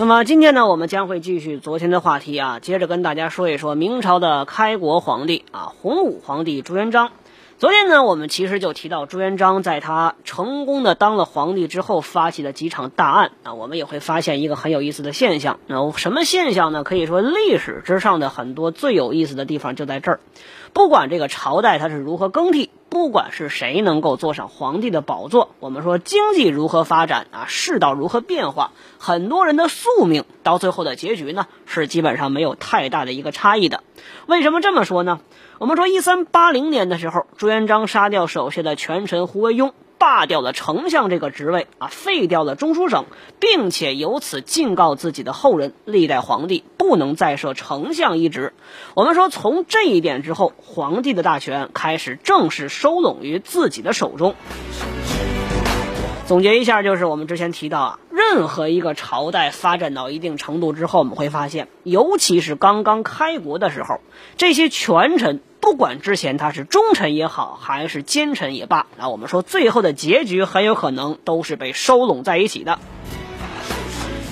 那么今天呢，我们将会继续昨天的话题啊，接着跟大家说一说明朝的开国皇帝啊，洪武皇帝朱元璋。昨天呢，我们其实就提到朱元璋在他成功的当了皇帝之后，发起了几场大案啊。我们也会发现一个很有意思的现象，那什么现象呢？可以说历史之上的很多最有意思的地方就在这儿。不管这个朝代它是如何更替，不管是谁能够坐上皇帝的宝座，我们说经济如何发展啊，世道如何变化，很多人的宿命到最后的结局呢，是基本上没有太大的一个差异的。为什么这么说呢？我们说，一三八零年的时候，朱元璋杀掉手下的权臣胡惟庸，罢掉了丞相这个职位啊，废掉了中书省，并且由此警告自己的后人，历代皇帝不能再设丞相一职。我们说，从这一点之后，皇帝的大权开始正式收拢于自己的手中。总结一下，就是我们之前提到啊，任何一个朝代发展到一定程度之后，我们会发现，尤其是刚刚开国的时候，这些权臣。不管之前他是忠臣也好，还是奸臣也罢，那我们说最后的结局很有可能都是被收拢在一起的。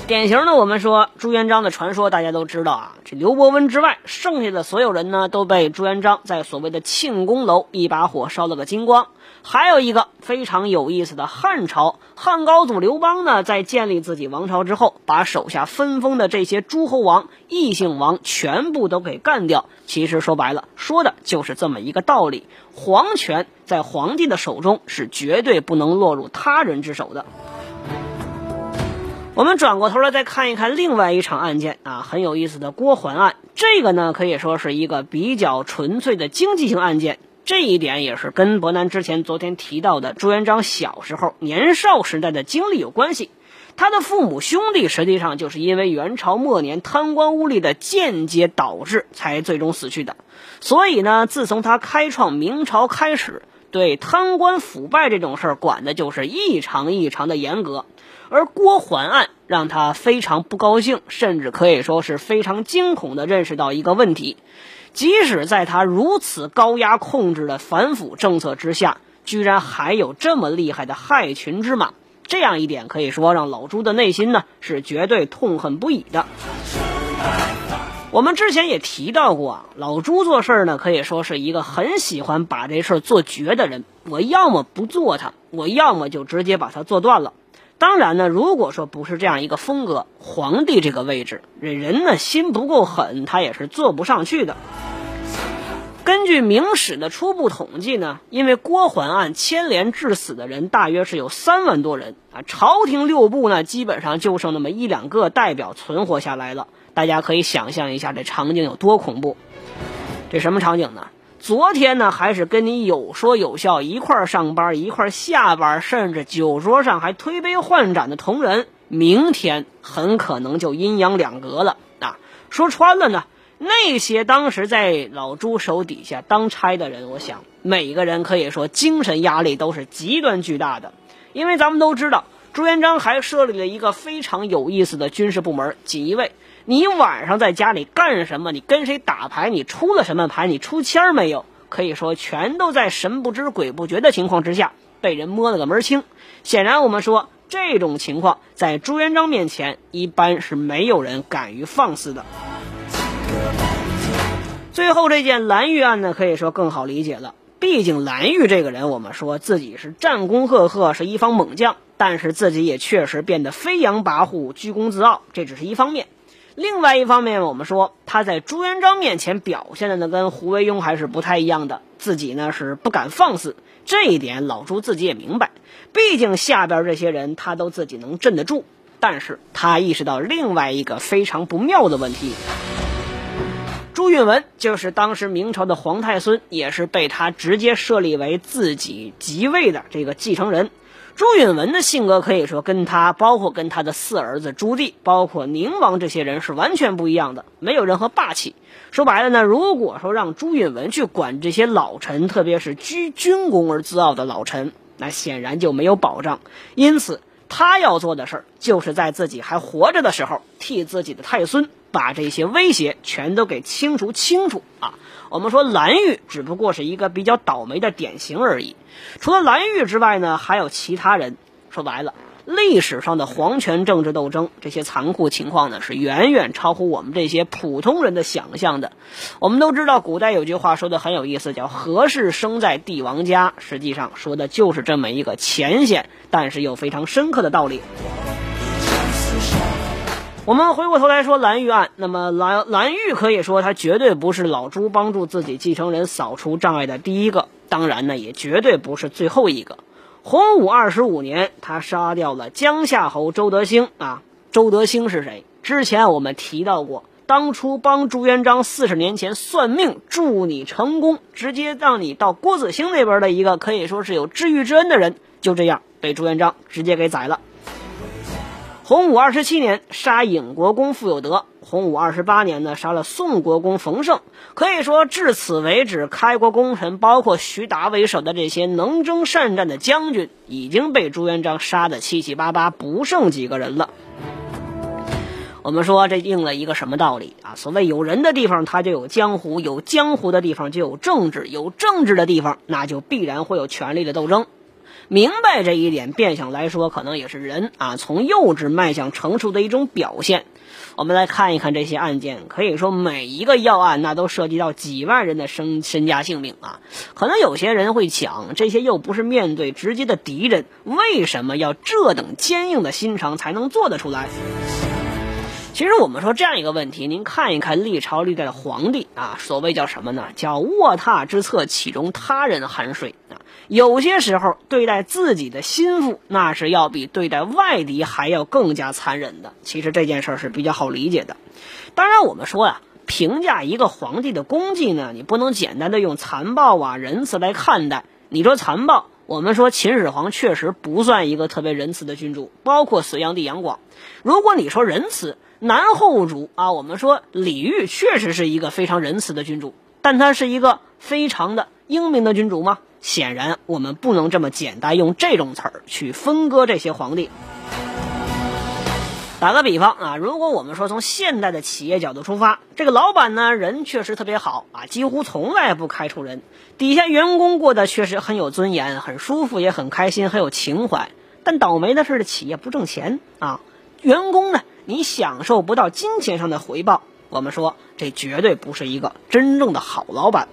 典型的，我们说朱元璋的传说，大家都知道啊。这刘伯温之外，剩下的所有人呢，都被朱元璋在所谓的庆功楼一把火烧了个精光。还有一个非常有意思的汉朝，汉高祖刘邦呢，在建立自己王朝之后，把手下分封的这些诸侯王、异姓王全部都给干掉。其实说白了，说的就是这么一个道理：皇权在皇帝的手中是绝对不能落入他人之手的。我们转过头来再看一看另外一场案件啊，很有意思的郭桓案。这个呢可以说是一个比较纯粹的经济性案件，这一点也是跟伯南之前昨天提到的朱元璋小时候年少时代的经历有关系。他的父母兄弟实际上就是因为元朝末年贪官污吏的间接导致才最终死去的。所以呢，自从他开创明朝开始，对贪官腐败这种事儿管的就是异常异常的严格。而郭桓案让他非常不高兴，甚至可以说是非常惊恐地认识到一个问题：即使在他如此高压控制的反腐政策之下，居然还有这么厉害的害群之马。这样一点可以说让老朱的内心呢是绝对痛恨不已的。我们之前也提到过啊，老朱做事呢可以说是一个很喜欢把这事做绝的人。我要么不做他，我要么就直接把他做断了。当然呢，如果说不是这样一个风格，皇帝这个位置，这人呢心不够狠，他也是坐不上去的。根据明史的初步统计呢，因为郭桓案牵连致死的人大约是有三万多人啊，朝廷六部呢基本上就剩那么一两个代表存活下来了。大家可以想象一下这场景有多恐怖。这什么场景呢？昨天呢，还是跟你有说有笑，一块儿上班，一块儿下班，甚至酒桌上还推杯换盏的同仁，明天很可能就阴阳两隔了啊！说穿了呢，那些当时在老朱手底下当差的人，我想每个人可以说精神压力都是极端巨大的，因为咱们都知道，朱元璋还设立了一个非常有意思的军事部门——锦衣卫。你晚上在家里干什么？你跟谁打牌？你出了什么牌？你出签没有？可以说，全都在神不知鬼不觉的情况之下被人摸了个门清。显然，我们说这种情况在朱元璋面前，一般是没有人敢于放肆的。最后这件蓝玉案呢，可以说更好理解了。毕竟蓝玉这个人，我们说自己是战功赫赫，是一方猛将，但是自己也确实变得飞扬跋扈、居功自傲，这只是一方面。另外一方面，我们说他在朱元璋面前表现的呢，跟胡惟庸还是不太一样的。自己呢是不敢放肆，这一点老朱自己也明白。毕竟下边这些人他都自己能镇得住，但是他意识到另外一个非常不妙的问题。朱允文就是当时明朝的皇太孙，也是被他直接设立为自己即位的这个继承人。朱允文的性格可以说跟他，包括跟他的四儿子朱棣，包括宁王这些人是完全不一样的，没有任何霸气。说白了呢，如果说让朱允文去管这些老臣，特别是居军功而自傲的老臣，那显然就没有保障。因此，他要做的事儿，就是在自己还活着的时候，替自己的太孙把这些威胁全都给清除清楚啊。我们说蓝玉只不过是一个比较倒霉的典型而已。除了蓝玉之外呢，还有其他人。说白了，历史上的皇权政治斗争这些残酷情况呢，是远远超乎我们这些普通人的想象的。我们都知道，古代有句话说的很有意思，叫“何事生在帝王家”，实际上说的就是这么一个浅显但是又非常深刻的道理。我们回过头来说蓝玉案，那么蓝蓝玉可以说他绝对不是老朱帮助自己继承人扫除障碍的第一个，当然呢，也绝对不是最后一个。洪武二十五年，他杀掉了江夏侯周德兴啊。周德兴是谁？之前我们提到过，当初帮朱元璋四十年前算命，助你成功，直接让你到郭子兴那边的一个可以说是有知遇之恩的人，就这样被朱元璋直接给宰了。洪武二十七年杀尹国公傅有德，洪武二十八年呢杀了宋国公冯胜。可以说，至此为止，开国功臣，包括徐达为首的这些能征善战的将军，已经被朱元璋杀得七七八八，不剩几个人了。我们说，这应了一个什么道理啊？所谓有人的地方，他就有江湖；有江湖的地方，就有政治；有政治的地方，那就必然会有权力的斗争。明白这一点，变相来说，可能也是人啊从幼稚迈向成熟的一种表现。我们来看一看这些案件，可以说每一个要案，那都涉及到几万人的身身家性命啊。可能有些人会讲，这些又不是面对直接的敌人，为什么要这等坚硬的心肠才能做得出来？其实我们说这样一个问题，您看一看历朝历代的皇帝啊，所谓叫什么呢？叫卧榻之侧，岂容他人酣睡啊。有些时候对待自己的心腹，那是要比对待外敌还要更加残忍的。其实这件事儿是比较好理解的。当然，我们说呀，评价一个皇帝的功绩呢，你不能简单的用残暴啊、仁慈来看待。你说残暴，我们说秦始皇确实不算一个特别仁慈的君主，包括隋炀帝杨广。如果你说仁慈，南后主啊，我们说李煜确实是一个非常仁慈的君主，但他是一个非常的英明的君主吗？显然，我们不能这么简单用这种词儿去分割这些皇帝。打个比方啊，如果我们说从现代的企业角度出发，这个老板呢人确实特别好啊，几乎从来不开除人，底下员工过得确实很有尊严、很舒服、也很开心、很有情怀。但倒霉的是，企业不挣钱啊，员工呢？你享受不到金钱上的回报，我们说这绝对不是一个真正的好老板。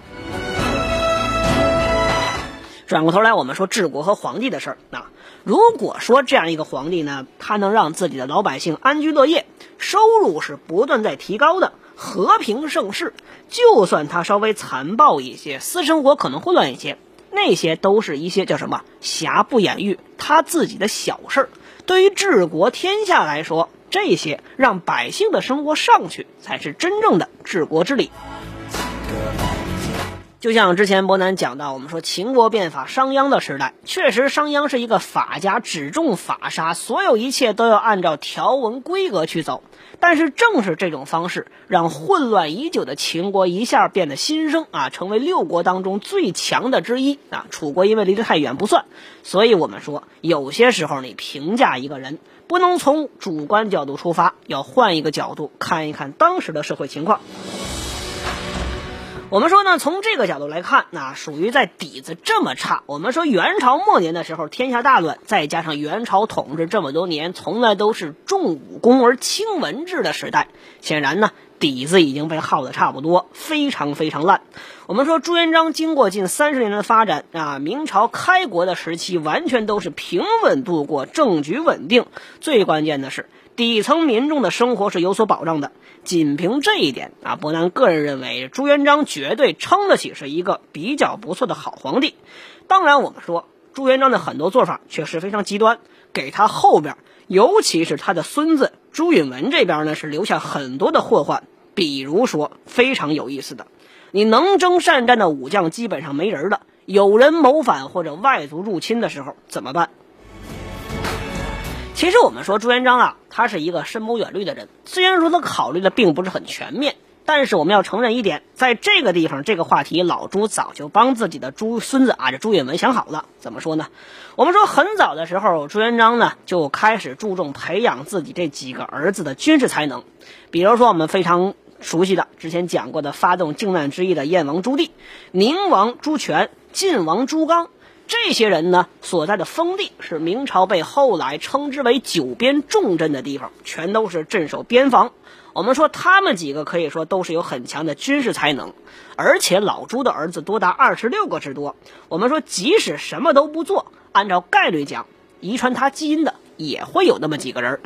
转过头来，我们说治国和皇帝的事儿。那如果说这样一个皇帝呢，他能让自己的老百姓安居乐业，收入是不断在提高的，和平盛世，就算他稍微残暴一些，私生活可能混乱一些，那些都是一些叫什么瑕不掩瑜，他自己的小事儿。对于治国天下来说，这些让百姓的生活上去，才是真正的治国之理。就像之前伯南讲到，我们说秦国变法商鞅的时代，确实商鞅是一个法家，只重法杀，所有一切都要按照条文规格去走。但是正是这种方式，让混乱已久的秦国一下变得新生啊，成为六国当中最强的之一啊。楚国因为离得太远不算，所以我们说有些时候你评价一个人。不能从主观角度出发，要换一个角度看一看当时的社会情况。我们说呢，从这个角度来看，那属于在底子这么差。我们说元朝末年的时候，天下大乱，再加上元朝统治这么多年，从来都是重武功而轻文治的时代，显然呢。底子已经被耗的差不多，非常非常烂。我们说朱元璋经过近三十年的发展啊，明朝开国的时期完全都是平稳度过，政局稳定。最关键的是底层民众的生活是有所保障的。仅凭这一点啊，伯南个人认为朱元璋绝对称得起是一个比较不错的好皇帝。当然，我们说朱元璋的很多做法确实非常极端，给他后边，尤其是他的孙子朱允文这边呢，是留下很多的祸患。比如说，非常有意思的，你能征善战的武将基本上没人了。有人谋反或者外族入侵的时候怎么办？其实我们说朱元璋啊，他是一个深谋远虑的人，虽然说他考虑的并不是很全面。但是我们要承认一点，在这个地方，这个话题，老朱早就帮自己的朱孙子啊，这朱允文想好了。怎么说呢？我们说很早的时候，朱元璋呢就开始注重培养自己这几个儿子的军事才能。比如说我们非常熟悉的，之前讲过的发动靖难之役的燕王朱棣、宁王朱权、晋王朱刚，这些人呢所在的封地是明朝被后来称之为九边重镇的地方，全都是镇守边防。我们说他们几个可以说都是有很强的军事才能，而且老朱的儿子多达二十六个之多。我们说即使什么都不做，按照概率讲，遗传他基因的也会有那么几个人。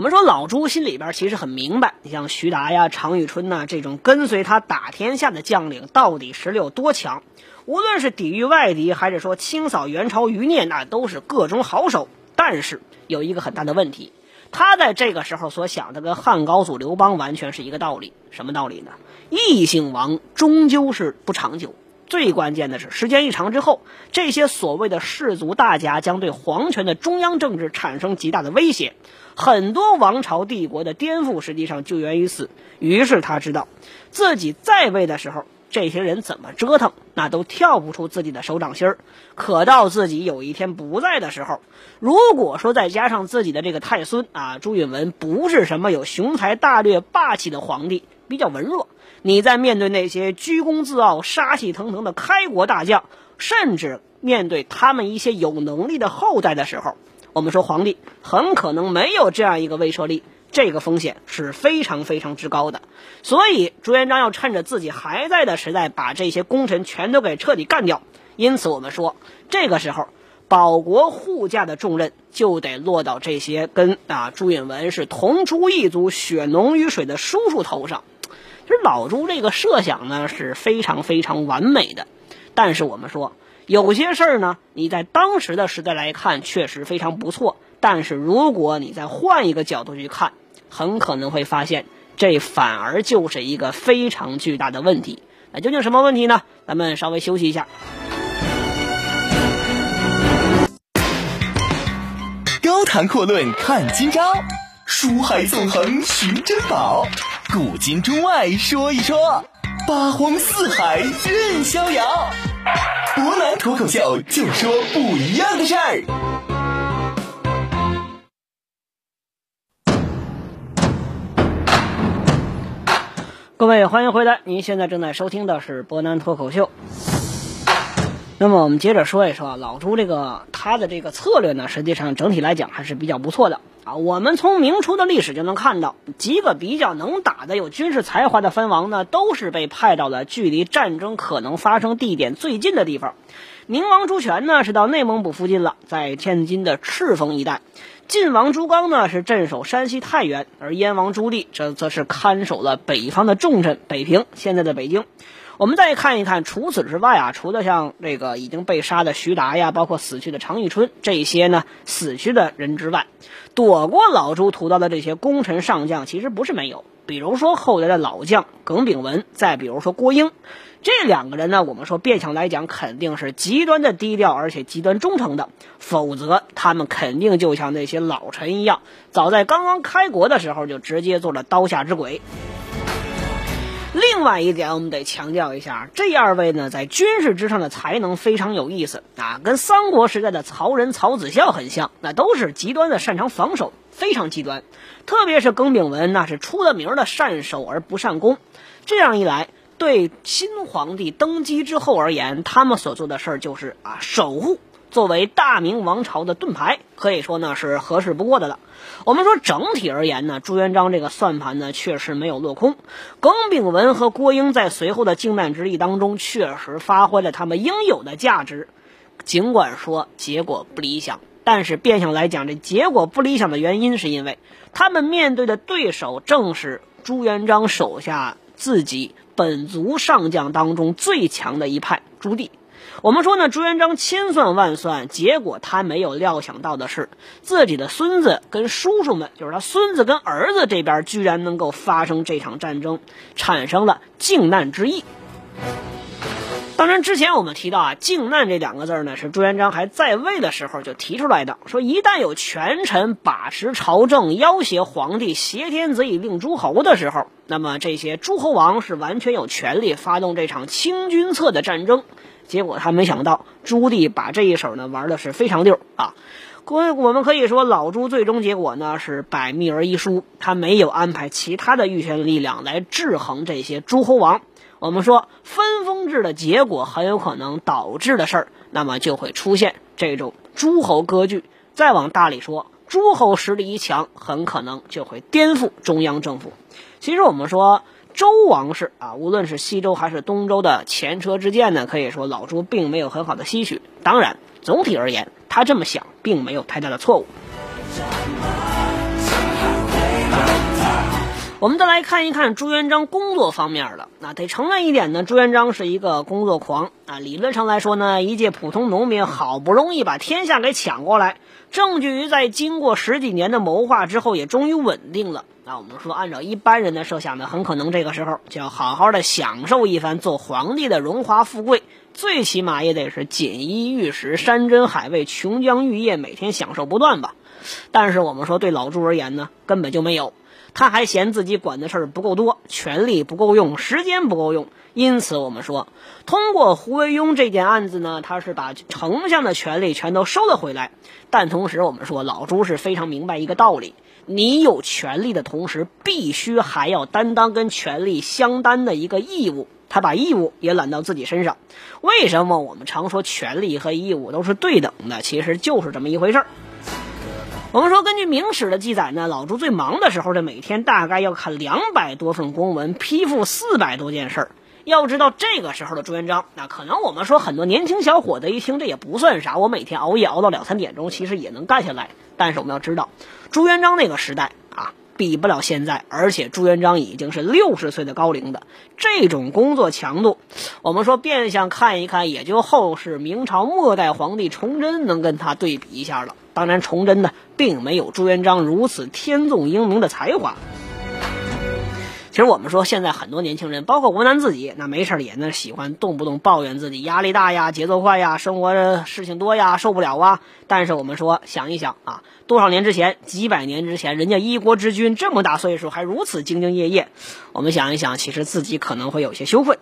我们说老朱心里边其实很明白，你像徐达呀、常遇春呐这种跟随他打天下的将领，到底实力有多强？无论是抵御外敌，还是说清扫元朝余孽，那都是个中好手。但是有一个很大的问题。他在这个时候所想的跟汉高祖刘邦完全是一个道理，什么道理呢？异姓王终究是不长久，最关键的是时间一长之后，这些所谓的氏族大家将对皇权的中央政治产生极大的威胁，很多王朝帝国的颠覆实际上就源于此。于是他知道，自己在位的时候。这些人怎么折腾，那都跳不出自己的手掌心儿。可到自己有一天不在的时候，如果说再加上自己的这个太孙啊朱允文不是什么有雄才大略、霸气的皇帝，比较文弱，你在面对那些居功自傲、杀气腾腾的开国大将，甚至面对他们一些有能力的后代的时候，我们说皇帝很可能没有这样一个威慑力。这个风险是非常非常之高的，所以朱元璋要趁着自己还在的时代，把这些功臣全都给彻底干掉。因此，我们说这个时候保国护驾的重任就得落到这些跟啊朱允文是同出一族、血浓于水的叔叔头上。其实老朱这个设想呢是非常非常完美的，但是我们说有些事儿呢，你在当时的时代来看确实非常不错，但是如果你再换一个角度去看。很可能会发现，这反而就是一个非常巨大的问题。那究竟什么问题呢？咱们稍微休息一下。高谈阔论看今朝，书海纵横寻珍宝，古今中外说一说，八荒四海任逍遥。博南脱口秀就说不一样的事儿。各位，欢迎回来！您现在正在收听的是博南脱口秀。那么，我们接着说一说啊老朱这个他的这个策略呢，实际上整体来讲还是比较不错的啊。我们从明初的历史就能看到，几个比较能打的、有军事才华的藩王呢，都是被派到了距离战争可能发生地点最近的地方。宁王朱权呢，是到内蒙古附近了，在天津的赤峰一带。晋王朱刚呢是镇守山西太原，而燕王朱棣这则是看守了北方的重镇北平，现在的北京。我们再看一看，除此之外啊，除了像这个已经被杀的徐达呀，包括死去的常遇春这些呢死去的人之外，躲过老朱屠刀的这些功臣上将，其实不是没有。比如说后来的老将耿炳文，再比如说郭英。这两个人呢，我们说变相来讲，肯定是极端的低调，而且极端忠诚的，否则他们肯定就像那些老臣一样，早在刚刚开国的时候就直接做了刀下之鬼。另外一点，我们得强调一下，这二位呢，在军事之上的才能非常有意思啊，跟三国时代的曹仁、曹子孝很像，那都是极端的擅长防守，非常极端。特别是耿炳文，那是出了名的善守而不善攻，这样一来。对新皇帝登基之后而言，他们所做的事儿就是啊，守护作为大明王朝的盾牌，可以说呢是合适不过的了。我们说整体而言呢，朱元璋这个算盘呢确实没有落空。耿炳文和郭英在随后的靖难之役当中确实发挥了他们应有的价值，尽管说结果不理想，但是变相来讲，这结果不理想的原因是因为他们面对的对手正是朱元璋手下自己。本族上将当中最强的一派朱棣，我们说呢，朱元璋千算万算，结果他没有料想到的是，自己的孙子跟叔叔们，就是他孙子跟儿子这边，居然能够发生这场战争，产生了靖难之役。当然，之前我们提到啊，靖难这两个字呢，是朱元璋还在位的时候就提出来的，说一旦有权臣把持朝政，要挟皇帝挟天子以令诸侯的时候，那么这些诸侯王是完全有权利发动这场清君侧的战争。结果他没想到，朱棣把这一手呢玩的是非常溜啊。以我们可以说，老朱最终结果呢是百密而一疏，他没有安排其他的御前力量来制衡这些诸侯王。我们说分封制的结果很有可能导致的事儿，那么就会出现这种诸侯割据。再往大里说，诸侯实力一强，很可能就会颠覆中央政府。其实我们说周王室啊，无论是西周还是东周的前车之鉴呢，可以说老朱并没有很好的吸取。当然，总体而言，他这么想并没有太大的错误。我们再来看一看朱元璋工作方面的。那得承认一点呢，朱元璋是一个工作狂啊。理论上来说呢，一介普通农民好不容易把天下给抢过来，证据于在经过十几年的谋划之后，也终于稳定了。那我们说，按照一般人的设想呢，很可能这个时候就要好好的享受一番做皇帝的荣华富贵，最起码也得是锦衣玉食、山珍海味、琼浆玉液，每天享受不断吧。但是我们说，对老朱而言呢，根本就没有。他还嫌自己管的事儿不够多，权力不够用，时间不够用，因此我们说，通过胡惟庸这件案子呢，他是把丞相的权力全都收了回来。但同时，我们说老朱是非常明白一个道理：你有权力的同时，必须还要担当跟权力相担的一个义务。他把义务也揽到自己身上。为什么我们常说权力和义务都是对等的？其实就是这么一回事儿。我们说，根据《明史》的记载呢，老朱最忙的时候，这每天大概要看两百多份公文，批复四百多件事儿。要知道，这个时候的朱元璋，那可能我们说很多年轻小伙子一听这也不算啥，我每天熬夜熬到两三点钟，其实也能干下来。但是我们要知道，朱元璋那个时代啊，比不了现在，而且朱元璋已经是六十岁的高龄的，这种工作强度，我们说变相看一看，也就后世明朝末代皇帝崇祯能跟他对比一下了。当然，崇祯呢，并没有朱元璋如此天纵英明的才华。其实我们说，现在很多年轻人，包括吴楠自己，那没事也那喜欢动不动抱怨自己压力大呀、节奏快呀、生活事情多呀、受不了啊。但是我们说，想一想啊，多少年之前，几百年之前，人家一国之君这么大岁数还如此兢兢业业，我们想一想，其实自己可能会有些羞愧。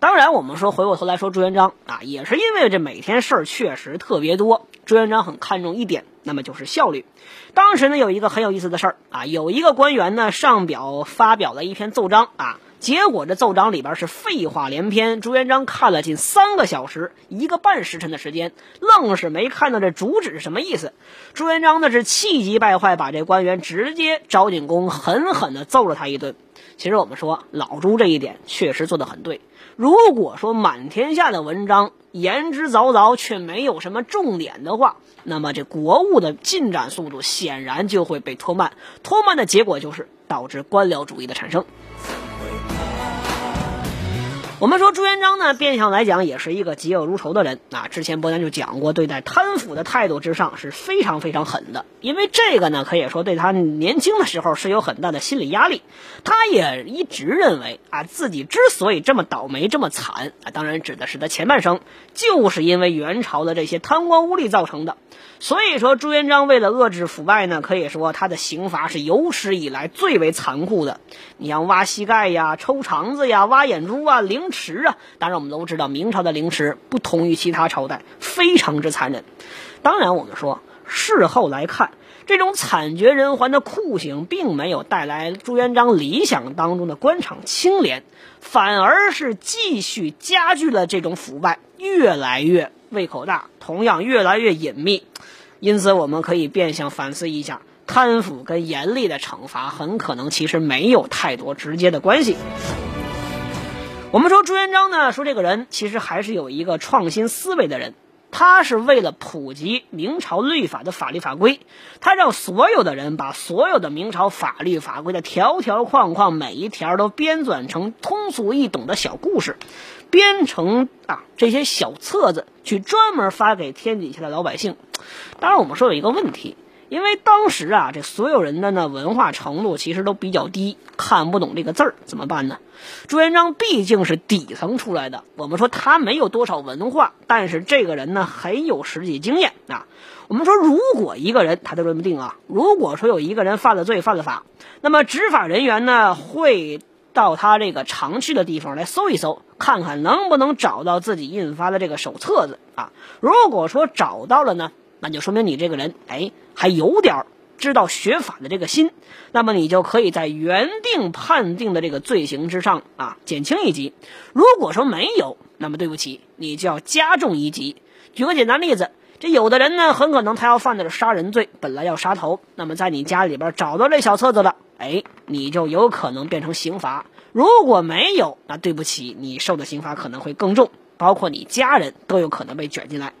当然，我们说回过头来说朱元璋啊，也是因为这每天事儿确实特别多。朱元璋很看重一点，那么就是效率。当时呢，有一个很有意思的事儿啊，有一个官员呢上表发表了一篇奏章啊，结果这奏章里边是废话连篇。朱元璋看了近三个小时，一个半时辰的时间，愣是没看到这主旨是什么意思。朱元璋呢是气急败坏，把这官员直接招进宫，狠狠地揍了他一顿。其实我们说老朱这一点确实做得很对。如果说满天下的文章言之凿凿，却没有什么重点的话，那么这国务的进展速度显然就会被拖慢。拖慢的结果就是导致官僚主义的产生。我们说朱元璋呢，变相来讲也是一个嫉恶如仇的人啊。之前伯南就讲过，对待贪腐的态度之上是非常非常狠的。因为这个呢，可以说对他年轻的时候是有很大的心理压力。他也一直认为啊，自己之所以这么倒霉、这么惨啊，当然指的是他前半生，就是因为元朝的这些贪官污吏造成的。所以说，朱元璋为了遏制腐败呢，可以说他的刑罚是有史以来最为残酷的。你像挖膝盖呀、抽肠子呀、挖眼珠啊、凌迟啊。当然，我们都知道明朝的凌迟不同于其他朝代，非常之残忍。当然，我们说事后来看，这种惨绝人寰的酷刑，并没有带来朱元璋理想当中的官场清廉，反而是继续加剧了这种腐败，越来越。胃口大，同样越来越隐秘，因此我们可以变相反思一下，贪腐跟严厉的惩罚很可能其实没有太多直接的关系。我们说朱元璋呢，说这个人其实还是有一个创新思维的人，他是为了普及明朝律法的法律法规，他让所有的人把所有的明朝法律法规的条条框框每一条都编纂成通俗易懂的小故事。编成啊这些小册子，去专门发给天底下的老百姓。当然，我们说有一个问题，因为当时啊，这所有人的呢文化程度其实都比较低，看不懂这个字儿，怎么办呢？朱元璋毕竟是底层出来的，我们说他没有多少文化，但是这个人呢很有实际经验啊。我们说，如果一个人他都认不定啊，如果说有一个人犯了罪、犯了法，那么执法人员呢会到他这个常去的地方来搜一搜，看看能不能找到自己印发的这个手册子啊。如果说找到了呢？那就说明你这个人，哎，还有点知道学法的这个心，那么你就可以在原定判定的这个罪行之上啊减轻一级。如果说没有，那么对不起，你就要加重一级。举个简单例子，这有的人呢，很可能他要犯的是杀人罪，本来要杀头，那么在你家里边找到这小册子了，哎，你就有可能变成刑罚。如果没有，那对不起，你受的刑罚可能会更重，包括你家人都有可能被卷进来。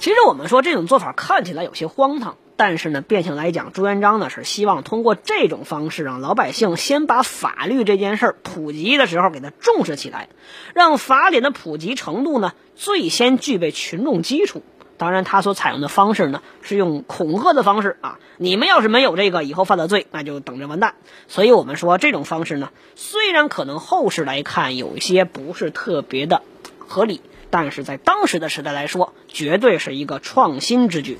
其实我们说这种做法看起来有些荒唐，但是呢，变相来讲，朱元璋呢是希望通过这种方式让老百姓先把法律这件事儿普及的时候给他重视起来，让法典的普及程度呢最先具备群众基础。当然，他所采用的方式呢是用恐吓的方式啊，你们要是没有这个，以后犯了罪那就等着完蛋。所以我们说这种方式呢，虽然可能后世来看有一些不是特别的合理。但是在当时的时代来说，绝对是一个创新之举。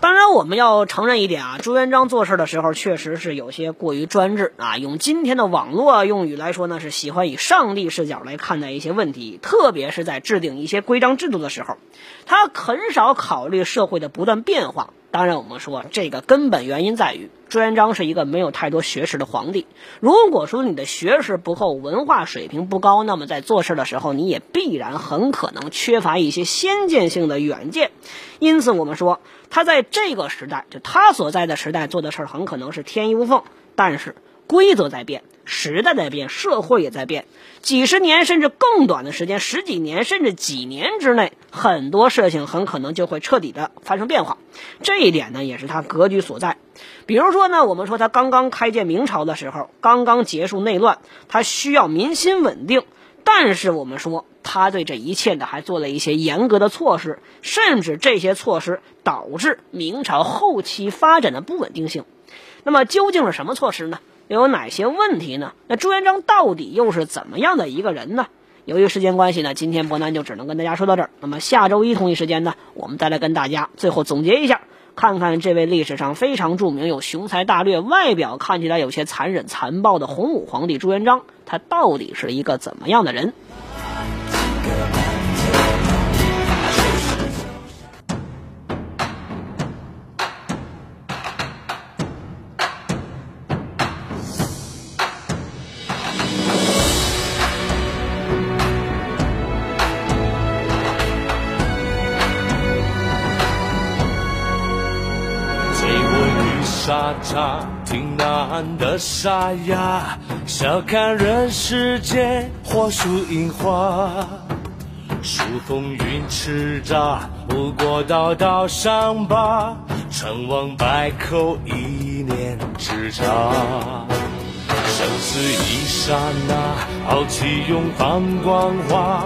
当然，我们要承认一点啊，朱元璋做事的时候确实是有些过于专制啊。用今天的网络用语来说呢，是喜欢以上帝视角来看待一些问题，特别是在制定一些规章制度的时候，他很少考虑社会的不断变化。当然，我们说这个根本原因在于朱元璋是一个没有太多学识的皇帝。如果说你的学识不够，文化水平不高，那么在做事的时候，你也必然很可能缺乏一些先见性的远见。因此，我们说他在这个时代，就他所在的时代做的事儿，很可能是天衣无缝。但是规则在变。时代在变，社会也在变，几十年甚至更短的时间，十几年甚至几年之内，很多事情很可能就会彻底的发生变化。这一点呢，也是他格局所在。比如说呢，我们说他刚刚开建明朝的时候，刚刚结束内乱，他需要民心稳定，但是我们说他对这一切呢，还做了一些严格的措施，甚至这些措施导致明朝后期发展的不稳定性。那么究竟是什么措施呢？又有哪些问题呢？那朱元璋到底又是怎么样的一个人呢？由于时间关系呢，今天伯南就只能跟大家说到这儿。那么下周一同一时间呢，我们再来跟大家最后总结一下，看看这位历史上非常著名、有雄才大略、外表看起来有些残忍残暴的洪武皇帝朱元璋，他到底是一个怎么样的人？沙茶挺难的沙哑，笑看人世间火树银花。数风云叱咤，不过道道伤疤，成王败寇一念之差。生死一刹那，豪气永放光华。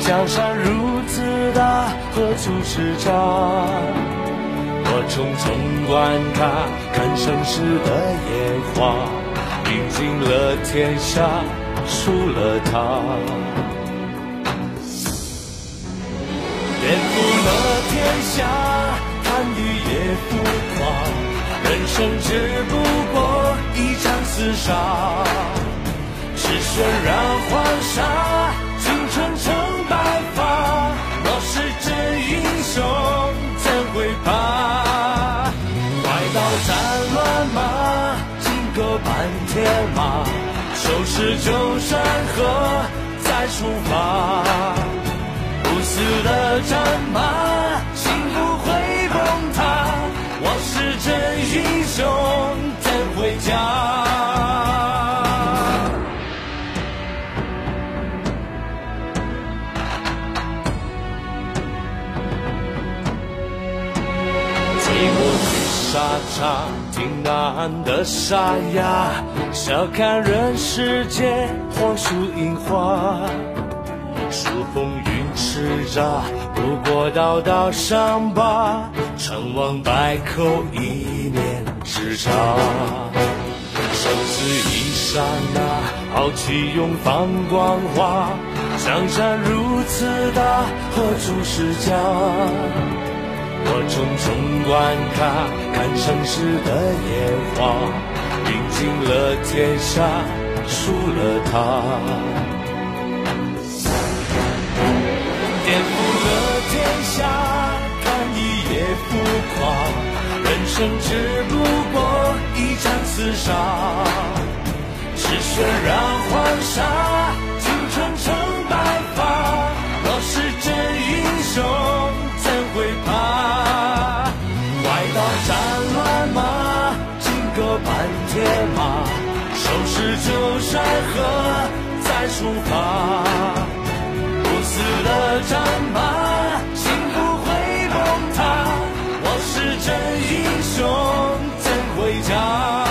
江山如此大，何处是家？我匆匆观看，看盛世的烟花，赢尽了天下，输了他。颠覆了天下，贪欲也浮夸，人生只不过一场厮杀，是血染黄沙，是旧山河，再出发。不死的战马，心不会崩塌。我是真英雄，怎会假？醉过沙场。挺难的沙哑，笑看人世间火树银花。数风云叱咤，不过道道伤疤，成王败寇一念之差。生死一刹那，豪气永放光华。江山如此大，何处是家？我重重关卡，看盛世的烟花，赢尽了天下，输了他，颠覆了天下，看一夜浮夸，人生只不过一场厮杀，只血染黄沙，青春成看铁马收拾旧山河再出发不死的战马心不会崩塌我是真英雄怎会假